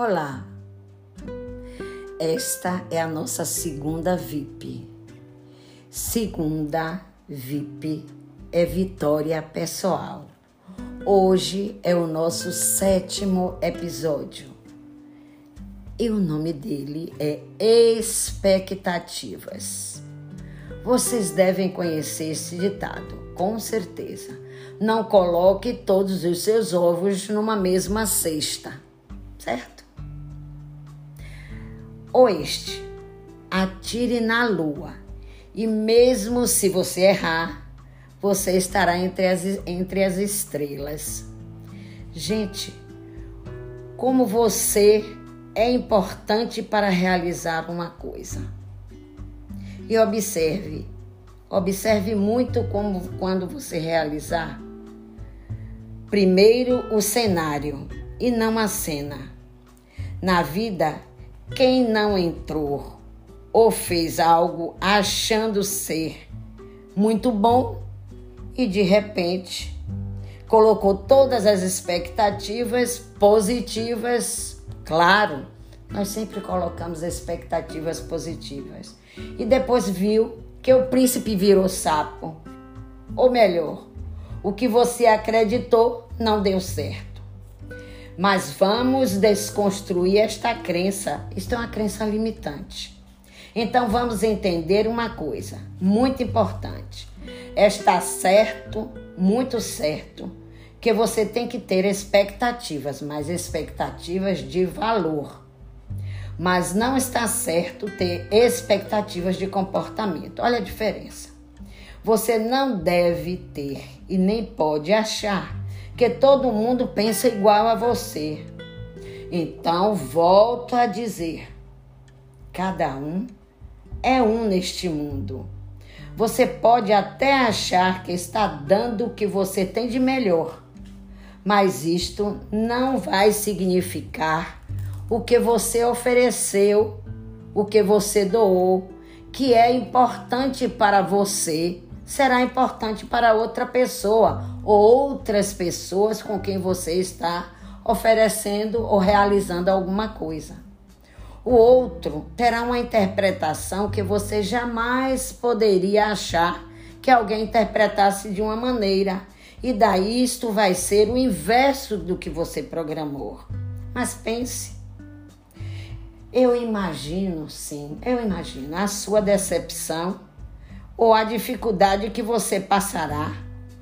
Olá, esta é a nossa segunda VIP. Segunda VIP é vitória pessoal. Hoje é o nosso sétimo episódio e o nome dele é Expectativas. Vocês devem conhecer esse ditado, com certeza. Não coloque todos os seus ovos numa mesma cesta, certo? Oeste. Atire na lua. E mesmo se você errar, você estará entre as, entre as estrelas. Gente, como você é importante para realizar uma coisa. E observe, observe muito como quando você realizar. Primeiro o cenário e não a cena. Na vida quem não entrou ou fez algo achando ser muito bom e de repente colocou todas as expectativas positivas, claro, nós sempre colocamos expectativas positivas. E depois viu que o príncipe virou sapo. Ou melhor, o que você acreditou não deu certo. Mas vamos desconstruir esta crença. Isto é uma crença limitante. Então vamos entender uma coisa muito importante. Está certo, muito certo, que você tem que ter expectativas, mas expectativas de valor. Mas não está certo ter expectativas de comportamento. Olha a diferença. Você não deve ter e nem pode achar que todo mundo pensa igual a você. Então, volto a dizer: cada um é um neste mundo. Você pode até achar que está dando o que você tem de melhor, mas isto não vai significar o que você ofereceu, o que você doou, que é importante para você será importante para outra pessoa, outras pessoas com quem você está oferecendo ou realizando alguma coisa. O outro terá uma interpretação que você jamais poderia achar que alguém interpretasse de uma maneira, e daí isto vai ser o inverso do que você programou. Mas pense, eu imagino, sim, eu imagino a sua decepção ou a dificuldade que você passará,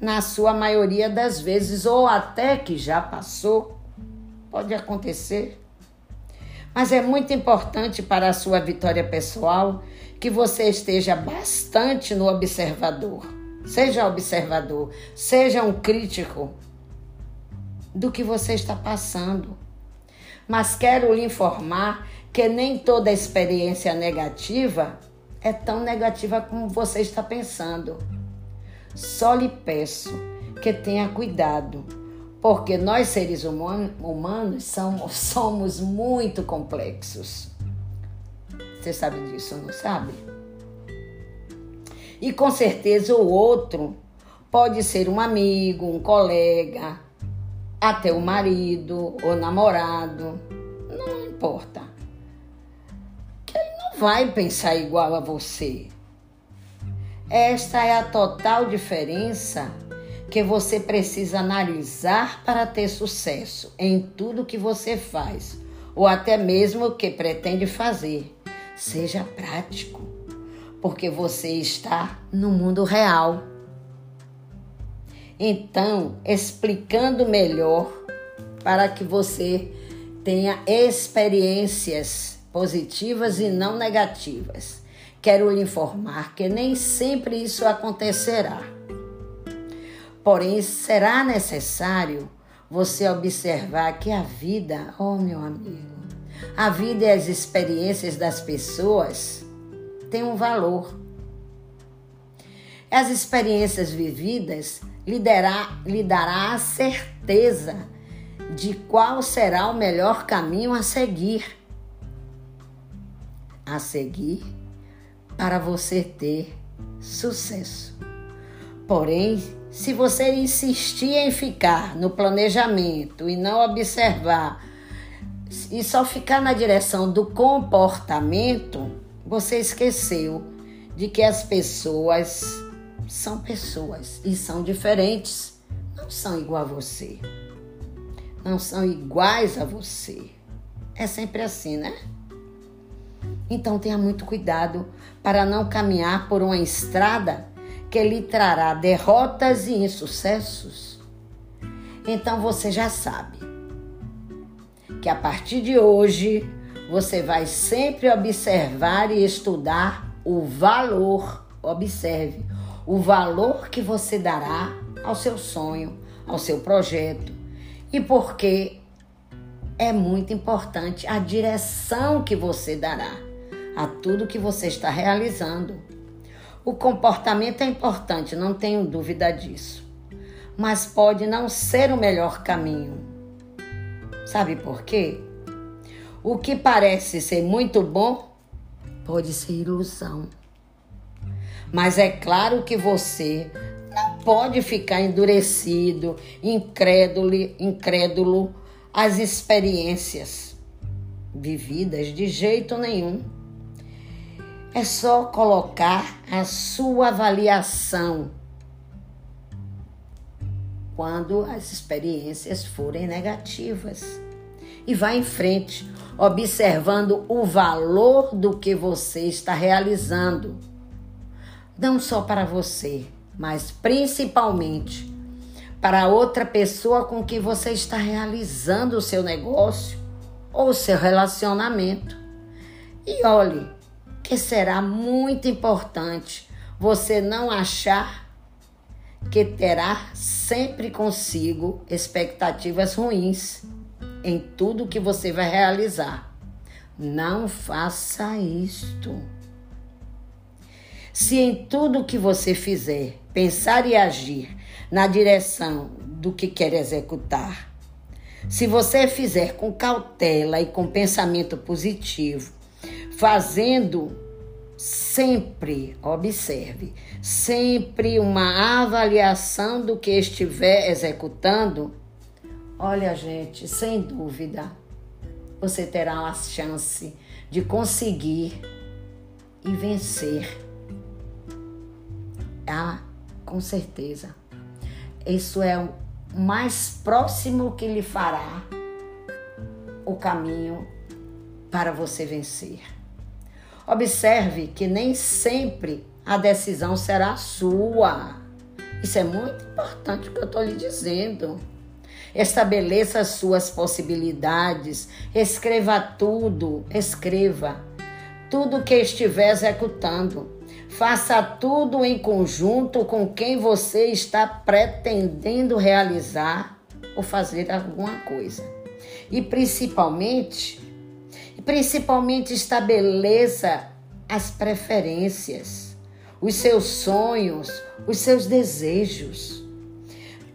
na sua maioria das vezes, ou até que já passou, pode acontecer. Mas é muito importante para a sua vitória pessoal que você esteja bastante no observador. Seja observador, seja um crítico do que você está passando. Mas quero lhe informar que nem toda experiência negativa é tão negativa como você está pensando. Só lhe peço que tenha cuidado, porque nós seres humanos somos, muito complexos. Você sabe disso, não sabe? E com certeza o outro pode ser um amigo, um colega, até o marido ou namorado, não importa vai pensar igual a você. Esta é a total diferença que você precisa analisar para ter sucesso em tudo que você faz, ou até mesmo o que pretende fazer. Seja prático, porque você está no mundo real. Então, explicando melhor para que você tenha experiências positivas e não negativas. Quero lhe informar que nem sempre isso acontecerá. Porém, será necessário você observar que a vida, oh meu amigo, a vida e as experiências das pessoas têm um valor. As experiências vividas lhe dará, lhe dará a certeza de qual será o melhor caminho a seguir a seguir para você ter sucesso. Porém, se você insistir em ficar no planejamento e não observar e só ficar na direção do comportamento, você esqueceu de que as pessoas são pessoas e são diferentes, não são igual a você. Não são iguais a você. É sempre assim, né? Então tenha muito cuidado para não caminhar por uma estrada que lhe trará derrotas e insucessos. Então você já sabe que a partir de hoje você vai sempre observar e estudar o valor, observe, o valor que você dará ao seu sonho, ao seu projeto. E porque é muito importante a direção que você dará a tudo que você está realizando. O comportamento é importante, não tenho dúvida disso. Mas pode não ser o melhor caminho. Sabe por quê? O que parece ser muito bom pode ser ilusão. Mas é claro que você não pode ficar endurecido, incrédulo, incrédulo às experiências vividas de jeito nenhum. É só colocar a sua avaliação quando as experiências forem negativas. E vá em frente, observando o valor do que você está realizando. Não só para você, mas principalmente para outra pessoa com que você está realizando o seu negócio ou o seu relacionamento. E olhe que será muito importante você não achar que terá sempre consigo expectativas ruins em tudo que você vai realizar. Não faça isto. Se em tudo que você fizer, pensar e agir na direção do que quer executar, se você fizer com cautela e com pensamento positivo, fazendo sempre, observe, sempre uma avaliação do que estiver executando, olha, gente, sem dúvida, você terá a chance de conseguir e vencer. Ah, com certeza. Isso é o mais próximo que lhe fará o caminho para você vencer. Observe que nem sempre a decisão será sua. Isso é muito importante o que eu estou lhe dizendo. Estabeleça as suas possibilidades, escreva tudo, escreva tudo que estiver executando. Faça tudo em conjunto com quem você está pretendendo realizar ou fazer alguma coisa. E principalmente, principalmente estabeleça as preferências, os seus sonhos, os seus desejos.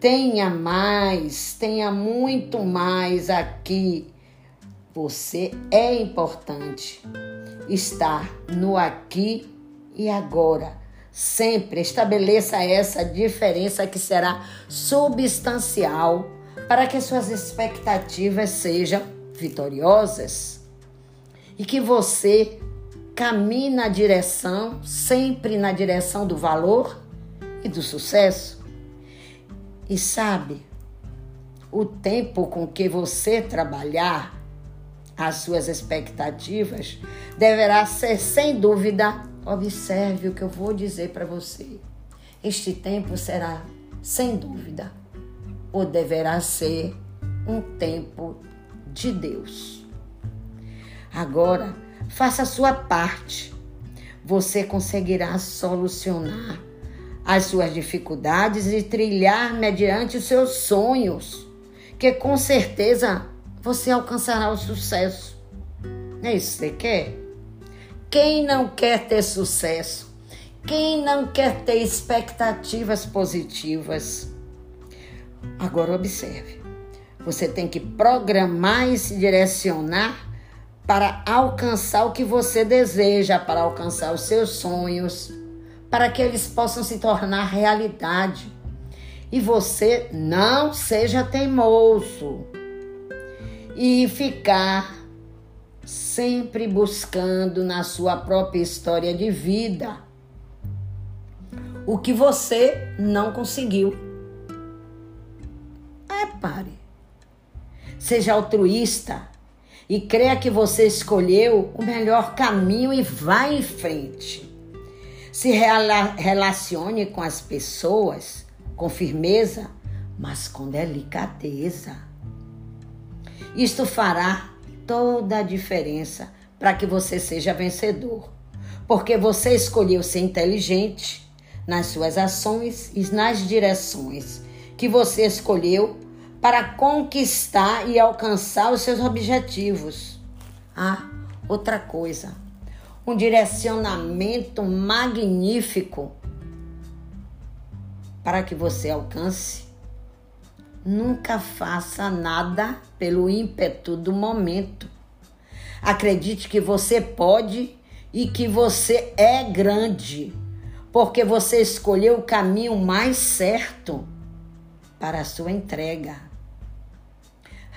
Tenha mais, tenha muito mais aqui. Você é importante estar no aqui e agora. Sempre estabeleça essa diferença que será substancial para que suas expectativas sejam vitoriosas e que você caminhe na direção, sempre na direção do valor e do sucesso. E sabe, o tempo com que você trabalhar as suas expectativas deverá ser, sem dúvida, observe o que eu vou dizer para você. Este tempo será, sem dúvida, ou deverá ser um tempo de Deus. Agora, faça a sua parte. Você conseguirá solucionar as suas dificuldades e trilhar mediante os seus sonhos, que com certeza você alcançará o sucesso. É isso que você quer? Quem não quer ter sucesso? Quem não quer ter expectativas positivas? Agora observe. Você tem que programar e se direcionar para alcançar o que você deseja, para alcançar os seus sonhos, para que eles possam se tornar realidade. E você não seja teimoso. e ficar sempre buscando na sua própria história de vida o que você não conseguiu. É, pare. Seja altruísta e creia que você escolheu o melhor caminho e vá em frente. Se relacione com as pessoas com firmeza, mas com delicadeza. Isto fará toda a diferença para que você seja vencedor, porque você escolheu ser inteligente nas suas ações e nas direções que você escolheu para conquistar e alcançar os seus objetivos. Ah, outra coisa, um direcionamento magnífico para que você alcance. Nunca faça nada pelo ímpeto do momento. Acredite que você pode e que você é grande, porque você escolheu o caminho mais certo para a sua entrega.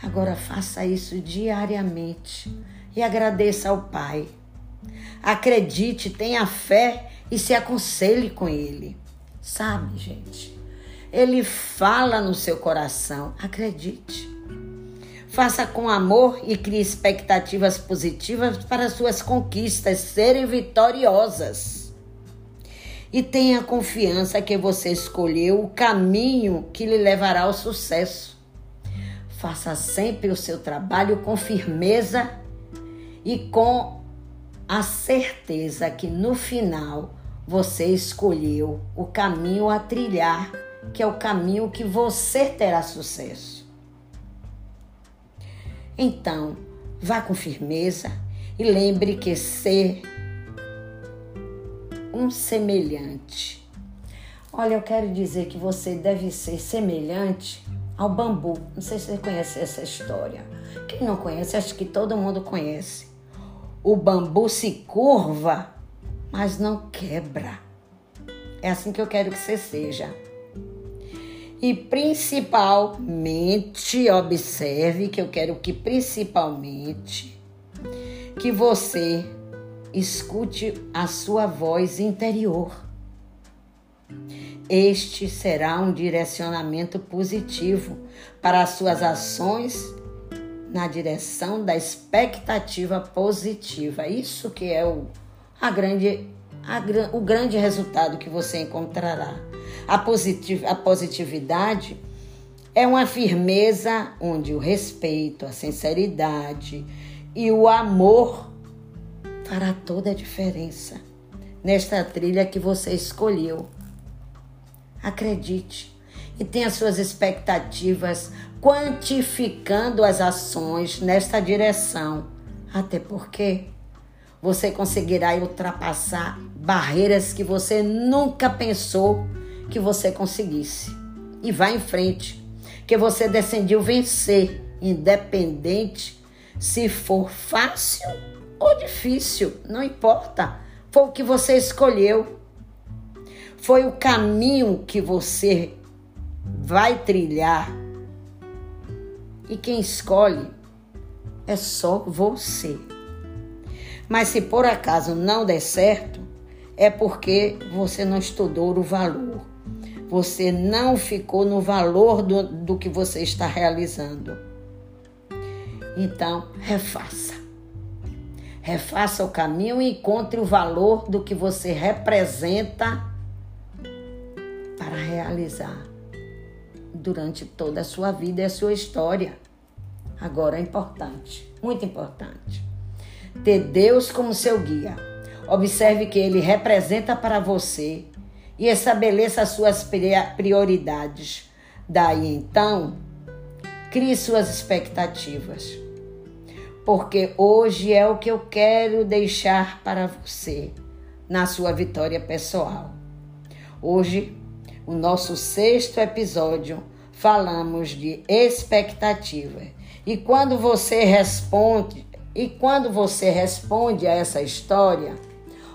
Agora faça isso diariamente e agradeça ao Pai. Acredite, tenha fé e se aconselhe com Ele. Sabe, gente? Ele fala no seu coração. Acredite. Faça com amor e crie expectativas positivas para suas conquistas serem vitoriosas. E tenha confiança que você escolheu o caminho que lhe levará ao sucesso. Faça sempre o seu trabalho com firmeza e com a certeza que no final você escolheu o caminho a trilhar, que é o caminho que você terá sucesso. Então, vá com firmeza e lembre que ser um semelhante. Olha, eu quero dizer que você deve ser semelhante ao bambu. Não sei se você conhece essa história. Quem não conhece, acho que todo mundo conhece. O bambu se curva, mas não quebra. É assim que eu quero que você seja. E principalmente, observe que eu quero que principalmente que você escute a sua voz interior. Este será um direcionamento positivo para as suas ações na direção da expectativa positiva. Isso que é o, a grande, a, o grande resultado que você encontrará. A, positiv, a positividade é uma firmeza onde o respeito, a sinceridade e o amor fará toda a diferença nesta trilha que você escolheu. Acredite e tenha suas expectativas quantificando as ações nesta direção, até porque você conseguirá ultrapassar barreiras que você nunca pensou que você conseguisse. E vá em frente, que você decidiu vencer, independente se for fácil ou difícil, não importa. Foi o que você escolheu. Foi o caminho que você vai trilhar. E quem escolhe é só você. Mas se por acaso não der certo, é porque você não estudou o valor. Você não ficou no valor do, do que você está realizando. Então, refaça. Refaça o caminho e encontre o valor do que você representa para realizar durante toda a sua vida e a sua história. Agora é importante, muito importante, ter Deus como seu guia. Observe que ele representa para você e estabeleça as suas prioridades. Daí então, crie suas expectativas. Porque hoje é o que eu quero deixar para você na sua vitória pessoal. Hoje o nosso sexto episódio, falamos de expectativa. E quando você responde, e quando você responde a essa história,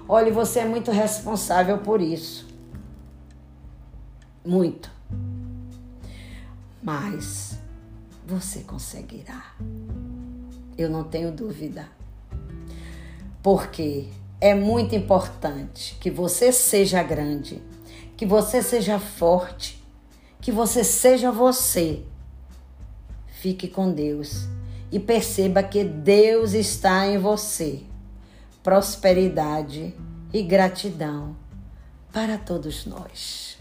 olhe, você é muito responsável por isso. Muito. Mas você conseguirá. Eu não tenho dúvida. Porque é muito importante que você seja grande, que você seja forte, que você seja você. Fique com Deus e perceba que Deus está em você. Prosperidade e gratidão para todos nós.